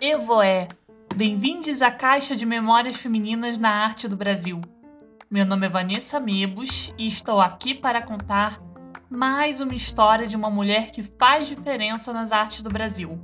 Evoé, bem-vindos à Caixa de Memórias Femininas na Arte do Brasil. Meu nome é Vanessa Mebos e estou aqui para contar mais uma história de uma mulher que faz diferença nas artes do Brasil.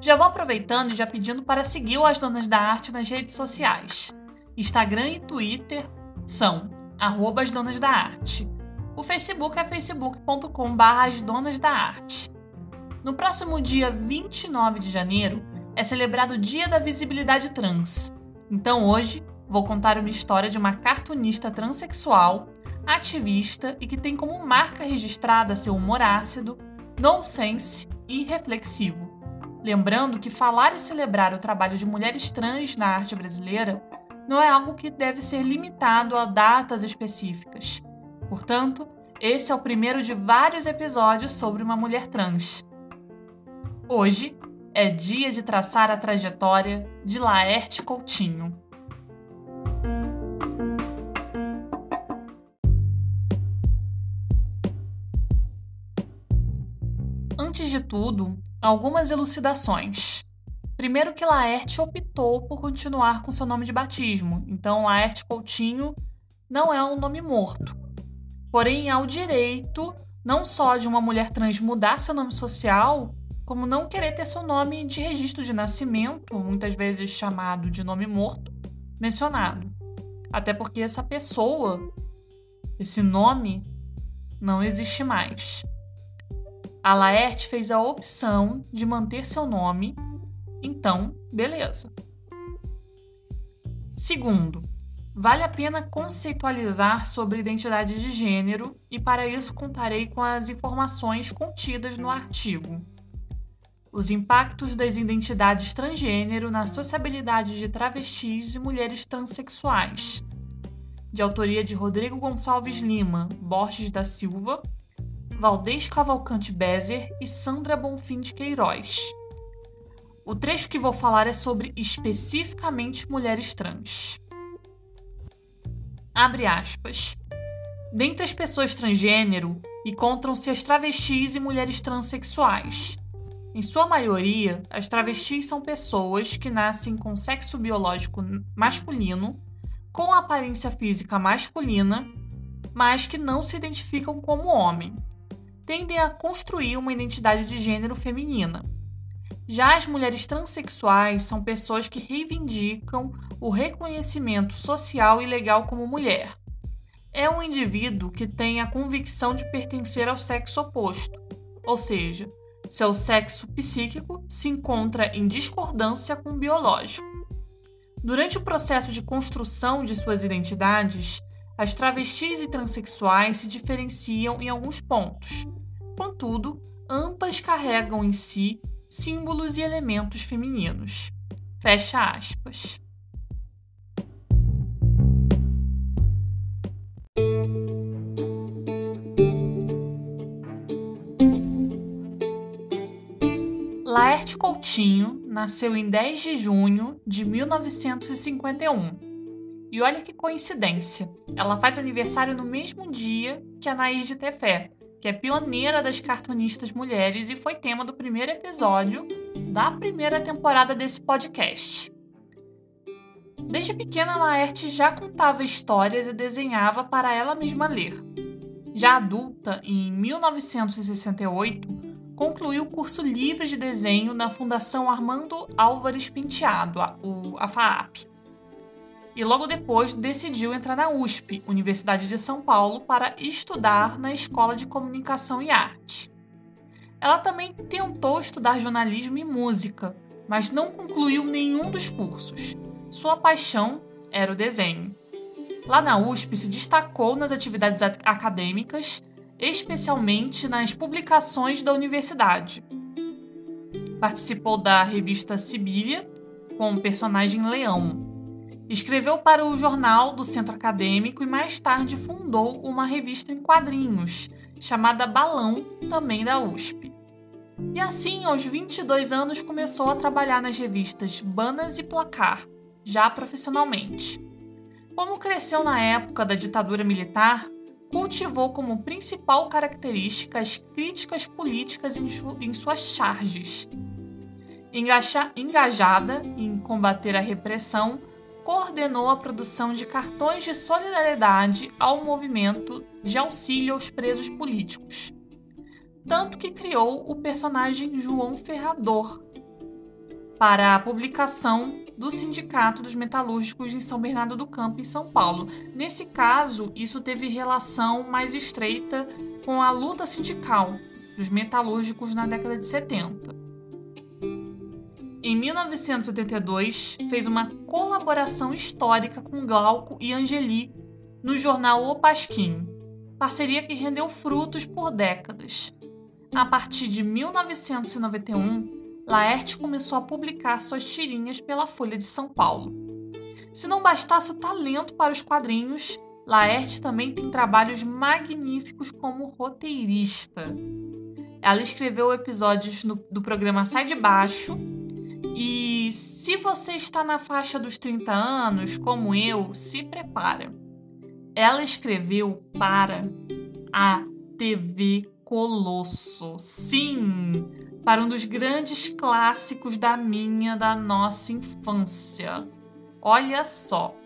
Já vou aproveitando e já pedindo para seguir As Donas da Arte nas redes sociais. Instagram e Twitter são arroba As Donas da Arte. O Facebook é facebook.com.br As Donas da Arte. No próximo dia 29 de janeiro é celebrado o Dia da Visibilidade Trans. Então hoje vou contar uma história de uma cartunista transexual, ativista e que tem como marca registrada seu humor ácido, nonsense e reflexivo. Lembrando que falar e celebrar o trabalho de mulheres trans na arte brasileira não é algo que deve ser limitado a datas específicas. Portanto, esse é o primeiro de vários episódios sobre uma mulher trans. Hoje é dia de traçar a trajetória de Laerte Coutinho. Antes de tudo, algumas elucidações. Primeiro que Laerte optou por continuar com seu nome de batismo, então Laerte Coutinho não é um nome morto. Porém, há o direito não só de uma mulher trans mudar seu nome social, como não querer ter seu nome de registro de nascimento, muitas vezes chamado de nome morto, mencionado. Até porque essa pessoa, esse nome, não existe mais. A Laerte fez a opção de manter seu nome, então, beleza. Segundo, vale a pena conceitualizar sobre identidade de gênero e para isso contarei com as informações contidas no artigo. Os impactos das identidades transgênero na sociabilidade de travestis e mulheres transexuais. De autoria de Rodrigo Gonçalves Lima, Borges da Silva Valdez Cavalcante Bezer e Sandra Bonfim de Queiroz. O trecho que vou falar é sobre especificamente mulheres trans. Abre aspas. Dentre as pessoas transgênero, encontram-se as travestis e mulheres transexuais. Em sua maioria, as travestis são pessoas que nascem com sexo biológico masculino, com aparência física masculina, mas que não se identificam como homem, tendem a construir uma identidade de gênero feminina. Já as mulheres transexuais são pessoas que reivindicam o reconhecimento social e legal como mulher. É um indivíduo que tem a convicção de pertencer ao sexo oposto, ou seja, seu sexo psíquico se encontra em discordância com o biológico. Durante o processo de construção de suas identidades, as travestis e transexuais se diferenciam em alguns pontos. Contudo, ambas carregam em si símbolos e elementos femininos. Fecha aspas. Laerte Coutinho nasceu em 10 de junho de 1951 e olha que coincidência, ela faz aniversário no mesmo dia que a Nair de Tefé, que é pioneira das cartunistas mulheres e foi tema do primeiro episódio da primeira temporada desse podcast. Desde pequena, Laerte já contava histórias e desenhava para ela mesma ler. Já adulta, em 1968, concluiu o curso livre de desenho na Fundação Armando Álvares Penteado, a FAAP e logo depois decidiu entrar na USP, Universidade de São Paulo, para estudar na Escola de Comunicação e Arte. Ela também tentou estudar jornalismo e música, mas não concluiu nenhum dos cursos. Sua paixão era o desenho. Lá na USP se destacou nas atividades acadêmicas, especialmente nas publicações da universidade. Participou da revista Sibília, com o personagem Leão, Escreveu para o jornal do Centro Acadêmico e mais tarde fundou uma revista em quadrinhos, chamada Balão, também da USP. E assim, aos 22 anos, começou a trabalhar nas revistas Banas e Placar, já profissionalmente. Como cresceu na época da ditadura militar, cultivou como principal característica as críticas políticas em, suas charges. Engaja, engajada em combater a repressão, coordenou a produção de cartões de solidariedade ao movimento de auxílio aos presos políticos. Tanto que criou o personagem João Ferrador para a publicação do Sindicato dos Metalúrgicos em São Bernardo do Campo, em São Paulo. Nesse caso, isso teve relação mais estreita com a luta sindical dos metalúrgicos na década de 70. Em 1982, fez uma colaboração histórica com Glauco e Angeli no jornal O Pasquim, parceria que rendeu frutos por décadas. A partir de 1991, Laerte começou a publicar suas tirinhas pela Folha de São Paulo. Se não bastasse o talento para os quadrinhos, Laerte também tem trabalhos magníficos como roteirista. Ela escreveu episódios no, do programa Sai de Baixo e se você está na faixa dos 30 anos, como eu, se prepara. Ela escreveu para a TV Colosso. Sim, para um dos grandes clássicos da minha, da nossa infância. Olha só.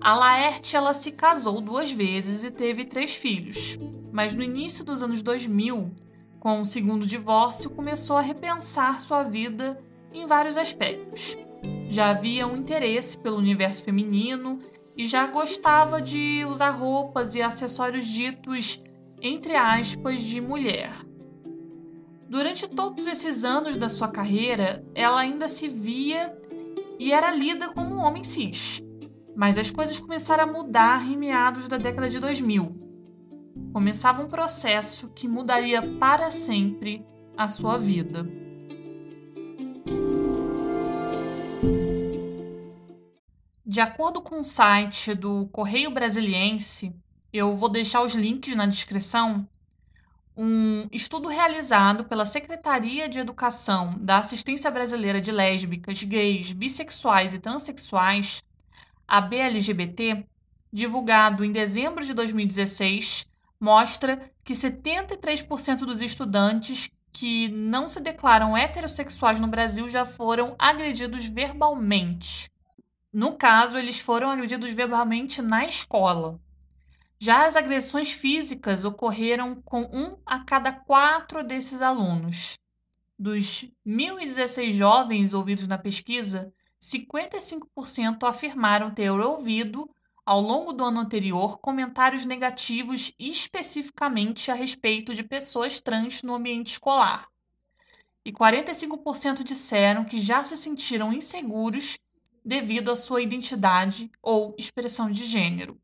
A Laerte ela se casou duas vezes e teve três filhos, mas no início dos anos 2000, com o segundo divórcio, começou a repensar sua vida em vários aspectos. Já havia um interesse pelo universo feminino e já gostava de usar roupas e acessórios ditos, entre aspas, de mulher. Durante todos esses anos da sua carreira, ela ainda se via e era lida como um homem cis. Mas as coisas começaram a mudar em meados da década de 2000. Começava um processo que mudaria para sempre a sua vida. De acordo com o site do Correio Brasiliense, eu vou deixar os links na descrição um estudo realizado pela Secretaria de Educação da Assistência Brasileira de Lésbicas, Gays, Bissexuais e Transsexuais, a BLGBT, divulgado em dezembro de 2016, mostra que 73% dos estudantes que não se declaram heterossexuais no Brasil já foram agredidos verbalmente. No caso, eles foram agredidos verbalmente na escola. Já as agressões físicas ocorreram com um a cada quatro desses alunos. Dos 1.016 jovens ouvidos na pesquisa, 55% afirmaram ter ouvido, ao longo do ano anterior, comentários negativos especificamente a respeito de pessoas trans no ambiente escolar. E 45% disseram que já se sentiram inseguros devido à sua identidade ou expressão de gênero.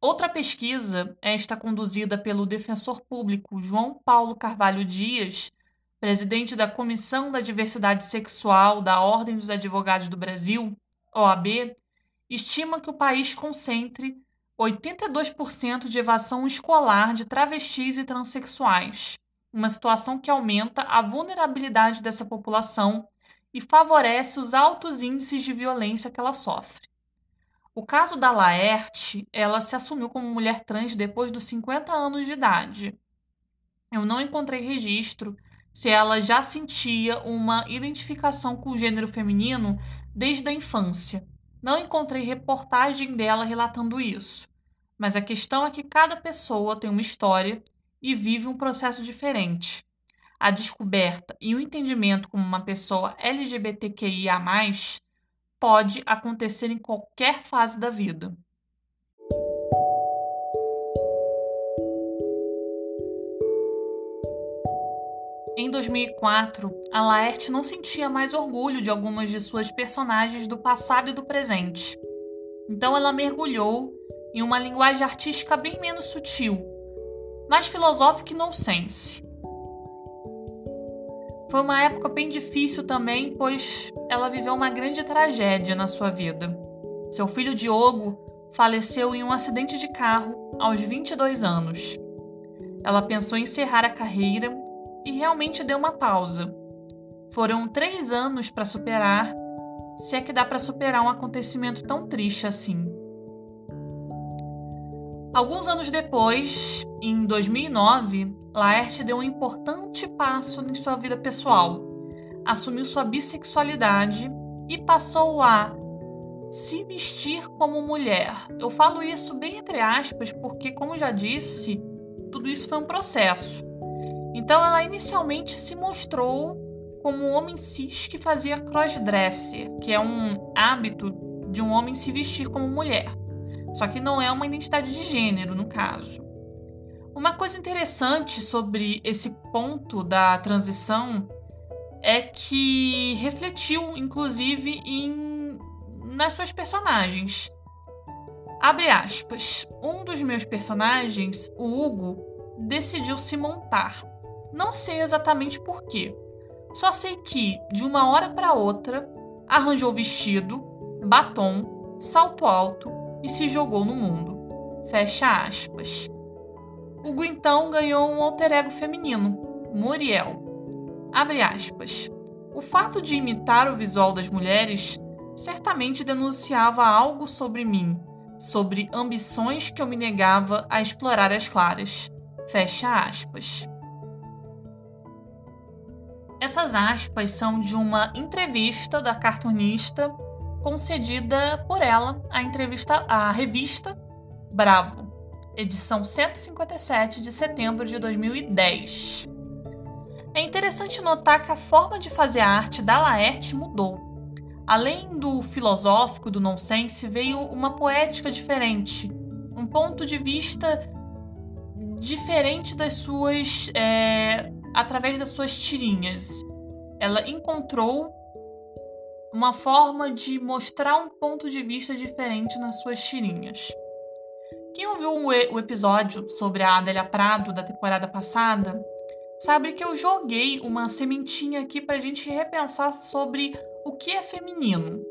Outra pesquisa, esta conduzida pelo defensor público João Paulo Carvalho Dias, presidente da Comissão da Diversidade Sexual da Ordem dos Advogados do Brasil, OAB, estima que o país concentre 82% de evasão escolar de travestis e transexuais, uma situação que aumenta a vulnerabilidade dessa população e favorece os altos índices de violência que ela sofre. O caso da Laerte, ela se assumiu como mulher trans depois dos 50 anos de idade. Eu não encontrei registro se ela já sentia uma identificação com o gênero feminino desde a infância. Não encontrei reportagem dela relatando isso. Mas a questão é que cada pessoa tem uma história e vive um processo diferente. A descoberta e o entendimento como uma pessoa LGBTQIA pode acontecer em qualquer fase da vida. Em 2004, a Laerte não sentia mais orgulho de algumas de suas personagens do passado e do presente. Então ela mergulhou em uma linguagem artística bem menos sutil, mais filosófica e nonsense. Foi uma época bem difícil também, pois ela viveu uma grande tragédia na sua vida. Seu filho Diogo faleceu em um acidente de carro aos 22 anos. Ela pensou em encerrar a carreira e realmente deu uma pausa. Foram três anos para superar, se é que dá para superar um acontecimento tão triste assim. Alguns anos depois, em 2009, Laerte deu um importante passo em sua vida pessoal. Assumiu sua bissexualidade e passou a se vestir como mulher. Eu falo isso bem entre aspas porque, como já disse, tudo isso foi um processo. Então, ela inicialmente se mostrou como um homem cis que fazia crossdresser, que é um hábito de um homem se vestir como mulher. Só que não é uma identidade de gênero, no caso. Uma coisa interessante sobre esse ponto da transição é que refletiu, inclusive, em, nas suas personagens. Abre aspas. Um dos meus personagens, o Hugo, decidiu se montar. Não sei exatamente por quê. Só sei que, de uma hora para outra, arranjou vestido, batom, salto alto e se jogou no mundo. Fecha aspas. Hugo então ganhou um alter ego feminino, Muriel. Abre aspas. O fato de imitar o visual das mulheres certamente denunciava algo sobre mim, sobre ambições que eu me negava a explorar as claras. Fecha aspas. Essas aspas são de uma entrevista da cartunista concedida por ela à entrevista à revista Bravo, edição 157 de setembro de 2010. É interessante notar que a forma de fazer a arte da Laerte mudou. Além do filosófico do nonsense, veio uma poética diferente, um ponto de vista diferente das suas é, através das suas tirinhas. Ela encontrou uma forma de mostrar um ponto de vista diferente nas suas tirinhas. Quem ouviu o episódio sobre a Adélia Prado da temporada passada sabe que eu joguei uma sementinha aqui para a gente repensar sobre o que é feminino.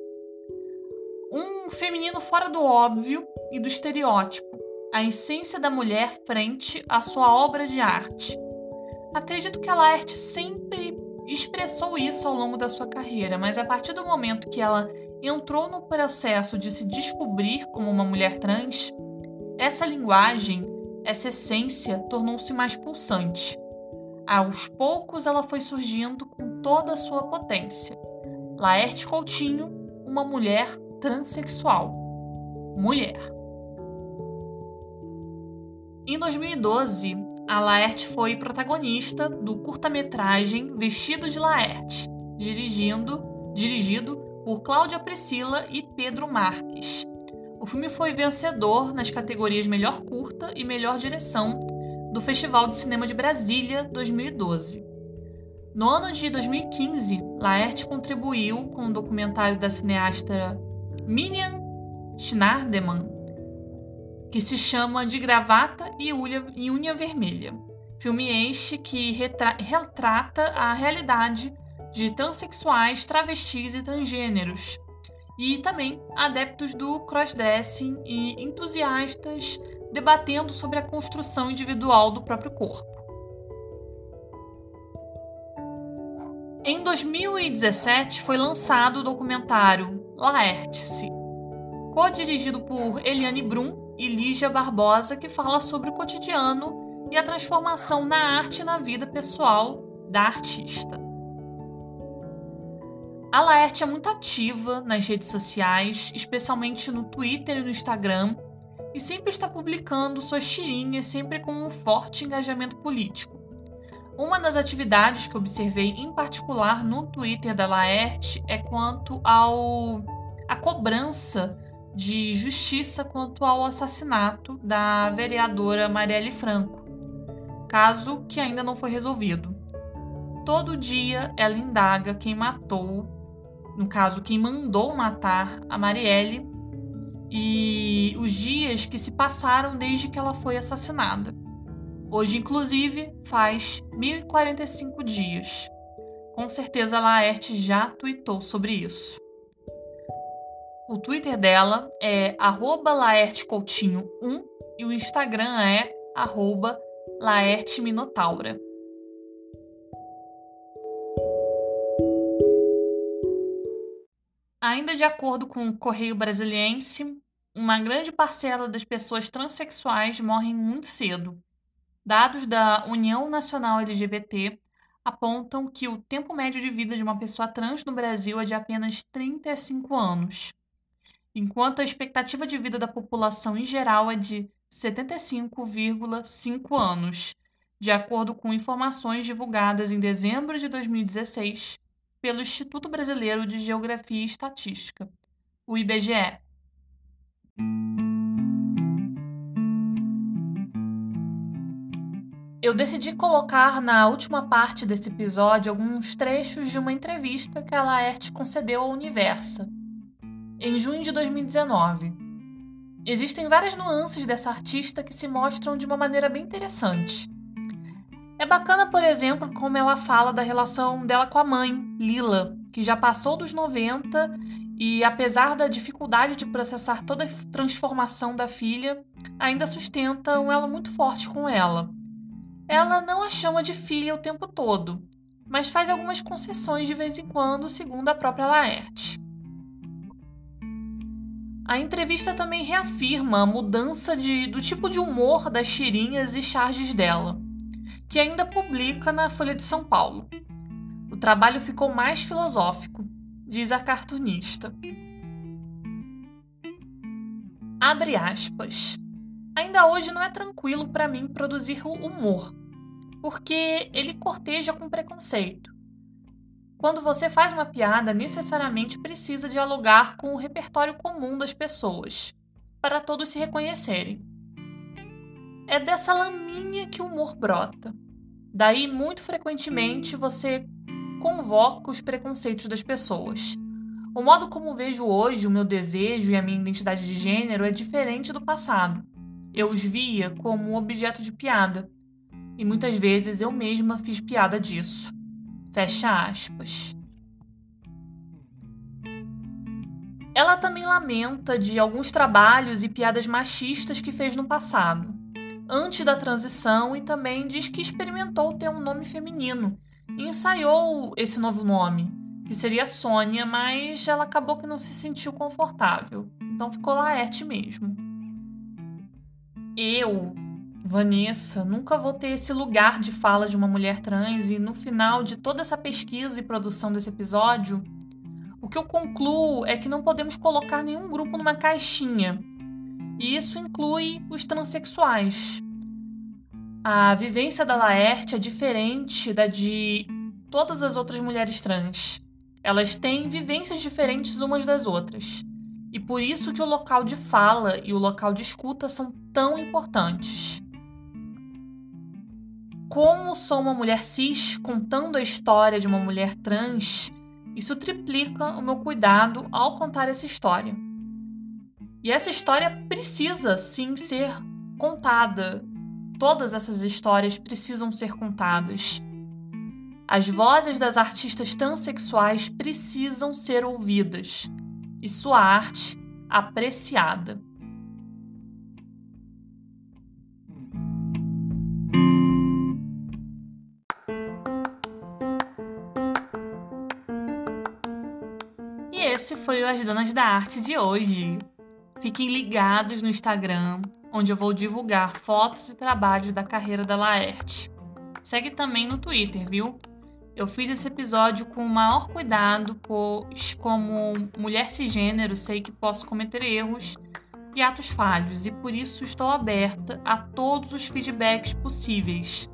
Um feminino fora do óbvio e do estereótipo, a essência da mulher frente à sua obra de arte. Acredito que a Laerte sempre expressou isso ao longo da sua carreira, mas a partir do momento que ela entrou no processo de se descobrir como uma mulher trans, essa linguagem, essa essência tornou-se mais pulsante. Aos poucos ela foi surgindo com toda a sua potência. Laerte Coutinho, uma mulher transexual. Mulher. Em 2012, a Laerte foi protagonista do curta-metragem Vestido de Laerte, dirigindo, dirigido por Cláudia Priscila e Pedro Marques. O filme foi vencedor nas categorias Melhor Curta e Melhor Direção do Festival de Cinema de Brasília 2012. No ano de 2015, Laerte contribuiu com o documentário da cineasta Minian Schnardeman que se chama De Gravata e Unha, e Unha Vermelha. Filme este que retrata a realidade de transexuais, travestis e transgêneros, e também adeptos do crossdressing e entusiastas debatendo sobre a construção individual do próprio corpo. Em 2017 foi lançado o documentário Laerte-se, co-dirigido por Eliane Brum e Lígia Barbosa, que fala sobre o cotidiano e a transformação na arte e na vida pessoal da artista. A Laerte é muito ativa nas redes sociais, especialmente no Twitter e no Instagram, e sempre está publicando suas tirinhas, sempre com um forte engajamento político. Uma das atividades que observei em particular no Twitter da Laerte é quanto ao a cobrança de justiça quanto ao assassinato da vereadora Marielle Franco, caso que ainda não foi resolvido. Todo dia ela indaga quem matou, no caso, quem mandou matar a Marielle e os dias que se passaram desde que ela foi assassinada. Hoje, inclusive, faz 1045 dias. Com certeza Laerte já tweetou sobre isso. O Twitter dela é laertecoutinho1 e o Instagram é laerteminotaura. Ainda de acordo com o Correio Brasiliense, uma grande parcela das pessoas transexuais morrem muito cedo. Dados da União Nacional LGBT apontam que o tempo médio de vida de uma pessoa trans no Brasil é de apenas 35 anos, enquanto a expectativa de vida da população em geral é de 75,5 anos, de acordo com informações divulgadas em dezembro de 2016 pelo Instituto Brasileiro de Geografia e Estatística, o IBGE. Eu decidi colocar na última parte desse episódio alguns trechos de uma entrevista que a Laerte concedeu ao Universa, em junho de 2019. Existem várias nuances dessa artista que se mostram de uma maneira bem interessante. É bacana, por exemplo, como ela fala da relação dela com a mãe, Lila, que já passou dos 90 e, apesar da dificuldade de processar toda a transformação da filha, ainda sustenta um elo muito forte com ela. Ela não a chama de filha o tempo todo, mas faz algumas concessões de vez em quando, segundo a própria Laerte. A entrevista também reafirma a mudança de, do tipo de humor das tirinhas e charges dela, que ainda publica na Folha de São Paulo. O trabalho ficou mais filosófico, diz a cartunista. Abre aspas. Ainda hoje não é tranquilo para mim produzir humor, porque ele corteja com preconceito. Quando você faz uma piada, necessariamente precisa dialogar com o repertório comum das pessoas, para todos se reconhecerem. É dessa laminha que o humor brota. Daí, muito frequentemente, você convoca os preconceitos das pessoas. O modo como vejo hoje o meu desejo e a minha identidade de gênero é diferente do passado. Eu os via como objeto de piada, e muitas vezes eu mesma fiz piada disso. Fecha aspas. Ela também lamenta de alguns trabalhos e piadas machistas que fez no passado, antes da transição, e também diz que experimentou ter um nome feminino e ensaiou esse novo nome, que seria Sônia, mas ela acabou que não se sentiu confortável, então ficou Laerte mesmo. Eu Vanessa, nunca vou ter esse lugar de fala de uma mulher trans e no final de toda essa pesquisa e produção desse episódio, o que eu concluo é que não podemos colocar nenhum grupo numa caixinha. E isso inclui os transexuais. A vivência da Laerte é diferente da de todas as outras mulheres trans. Elas têm vivências diferentes umas das outras. E por isso que o local de fala e o local de escuta são tão importantes. Como sou uma mulher cis contando a história de uma mulher trans, isso triplica o meu cuidado ao contar essa história. E essa história precisa sim ser contada. Todas essas histórias precisam ser contadas. As vozes das artistas transexuais precisam ser ouvidas e sua arte apreciada. Esse foi o As Donas da Arte de hoje. Fiquem ligados no Instagram, onde eu vou divulgar fotos e trabalhos da carreira da Laerte. Segue também no Twitter, viu? Eu fiz esse episódio com o maior cuidado, pois, como mulher cisgênero, sei que posso cometer erros e atos falhos, e por isso estou aberta a todos os feedbacks possíveis.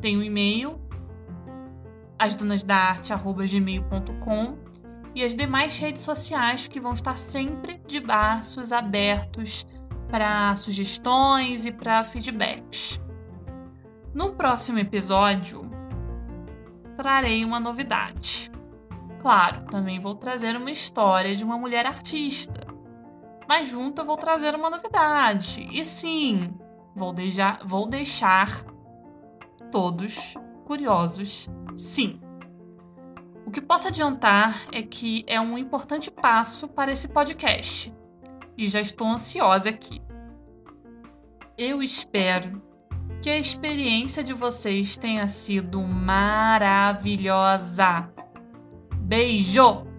Tenho um e-mail, asdonasdaarte.gmail.com e as demais redes sociais que vão estar sempre de braços abertos para sugestões e para feedbacks. No próximo episódio, trarei uma novidade. Claro, também vou trazer uma história de uma mulher artista. Mas junto eu vou trazer uma novidade. E sim, vou deixar, vou deixar todos curiosos. Sim. O que posso adiantar é que é um importante passo para esse podcast e já estou ansiosa aqui. Eu espero que a experiência de vocês tenha sido maravilhosa. Beijo!